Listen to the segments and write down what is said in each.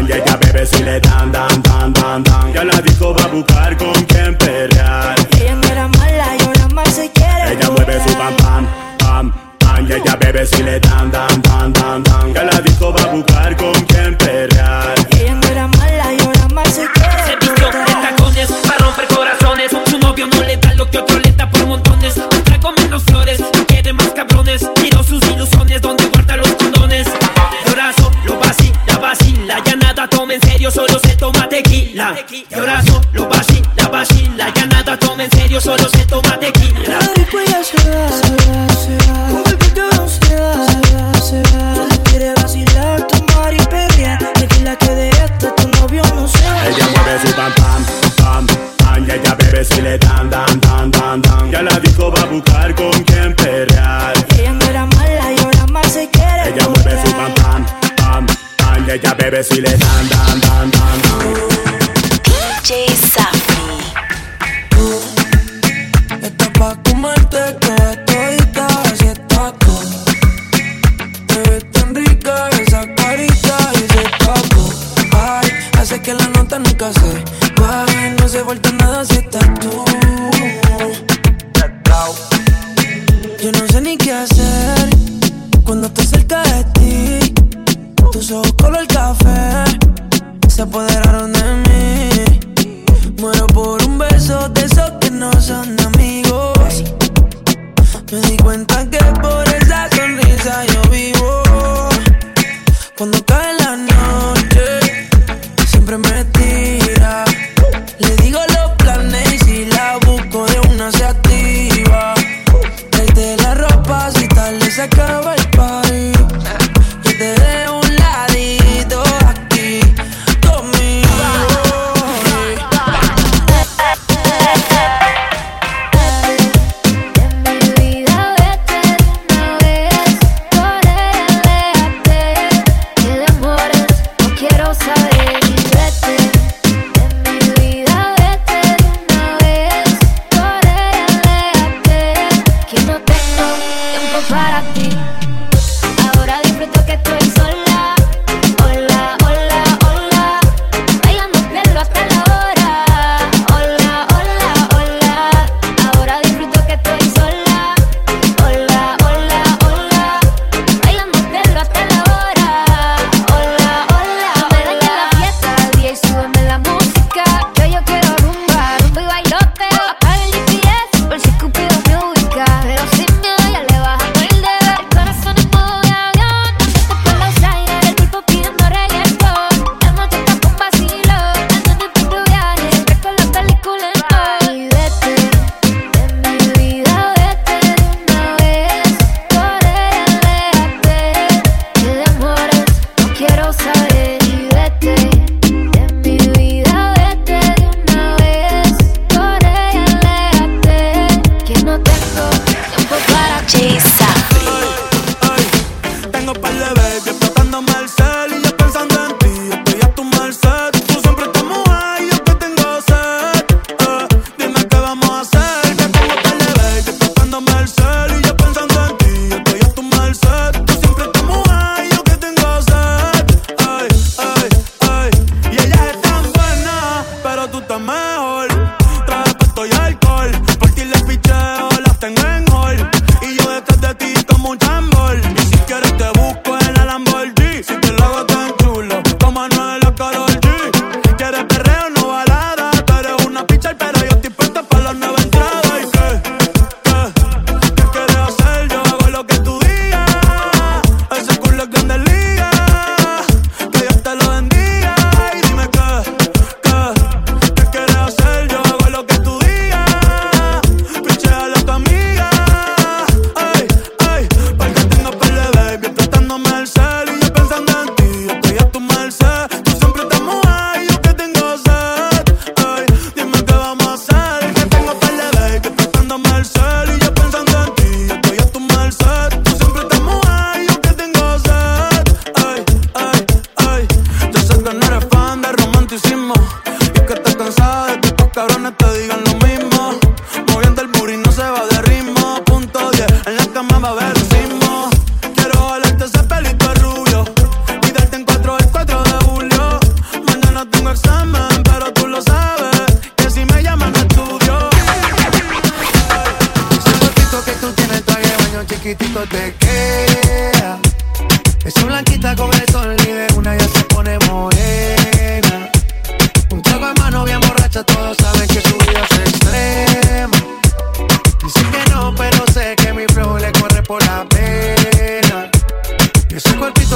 pam Y ella bebe si le dan, dan, dan, dan, dan. Ya la disco va a buscar con quien perrear Ella no era mala y ahora más se quiere Ella mueve su pam pam, pam, pam. Y ella bebe si le dan, dan, dan, dan, dan. Ya la disco va a buscar con quien perrear tequila Llorazo, lo vacila, vacila Ya nada toma en serio, solo se toma tequila. Después ya se va, se va, se va. Golpito no se va, se va, se va. Quiere vacilar, tomar y perrear Tranquila que de esto tu novio no se va. Ella mueve su pam pam, pam, pam. Y ella bebe si le dan, dan, dan, dan, dan. Ya la disco va a buscar con quien perrear. Ella no era mala y ahora más se quiere Ella mueve su pam pam, pam, pam. Y ella bebe si le dan, dan, dan, dan,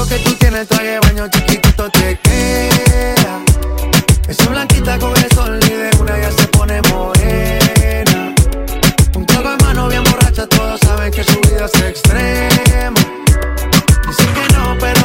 Que tú tienes, traje de baño chiquitito te queda. Esa blanquita con el sol y de una ya se pone morena. Un trago en mano bien borracha, todos saben que su vida es extrema. Dicen que no, pero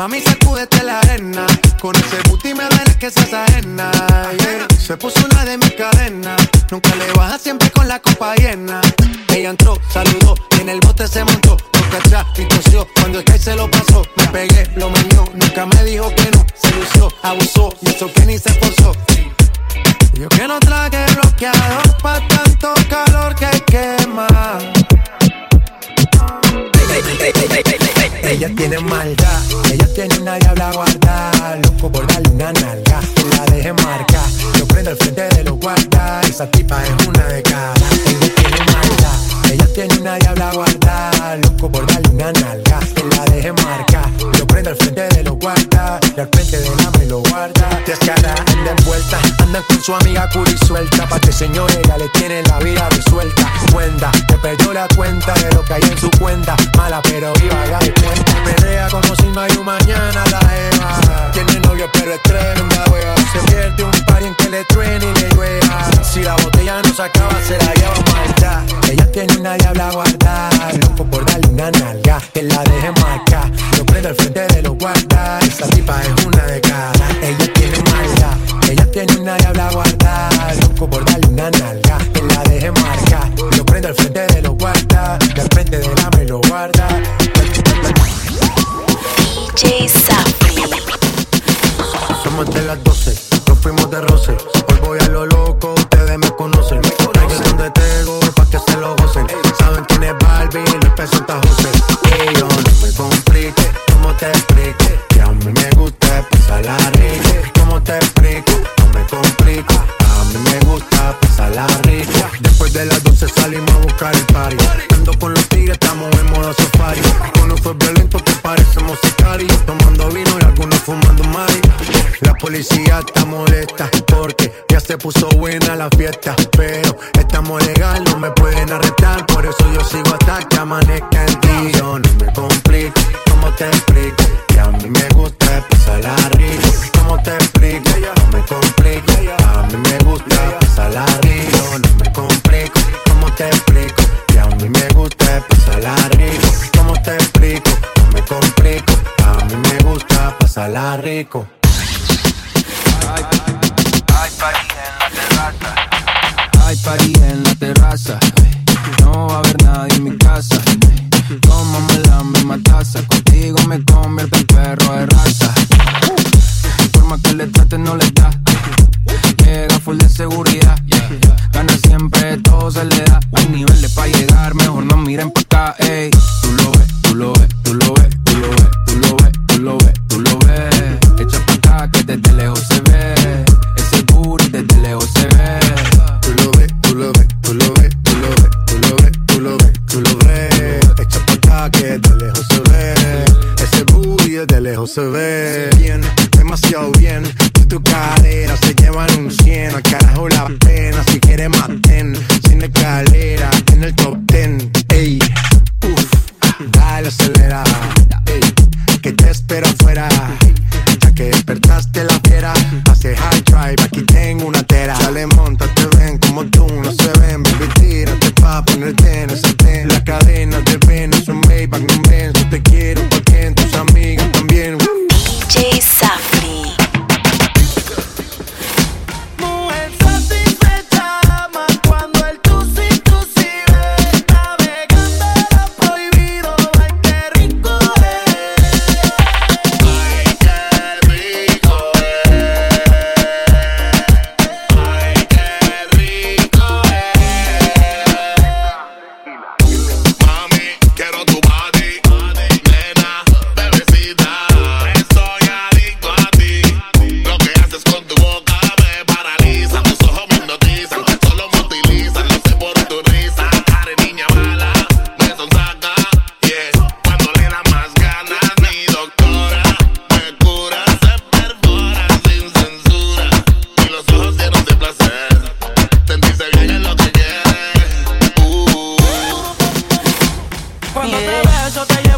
Mami, sacúdete la arena. Con ese booty me duele que seas ajena. yeah. Se puso una de mis cadenas. Nunca le baja siempre con la copa llena. Ella entró, saludó y en el bote se montó. Boca atrás y tosió. Cuando el que se lo pasó, me pegué, lo menió. Nunca me dijo que no. Se lució, abusó y eso que ni se esforzó. Yo que no traje bloqueador pa' tanto calor que quema. Ella tiene maldad, ella tiene una diabla guarda Loco por darle una su amiga curi suelta Pa' que señorita le tiene la vida resuelta. Cuenta, te perdió la cuenta de lo que hay en su cuenta. Mala pero viva, de cuenta. Pelea como si no hay un mañana la Eva. Tiene novio pero es tremenda wea Se pierde un par en que le truene y le llueva. Si la botella no se acaba se la lleva marcha Ella tiene una diabla las 12, Con los tigres, estamos en modo safari. Con fue violento que parecemos sicarios. Tomando vino y algunos fumando mari. La policía está molesta porque ya se puso buena la fiesta. Pero estamos legal, no me pueden arrestar. Por eso yo sigo hasta que amanezca en ti. Yo no me complico, ¿cómo te explico? Que a mí me gusta pasarla rico. ¿Cómo te explico? No me complico, a mí me gusta pasarla rico. No me complico, pasarla rico. Hay party en la terraza. No va a haber nadie en mi casa. Tómame la misma taza. Contigo me convierto en perro de raza. La forma que le trates no le da. Llega full de seguridad. Tu cadera se llevan un 100. Al carajo la pena. Si quieres maten. Sin escalera. En el top Quando yeah.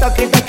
Y no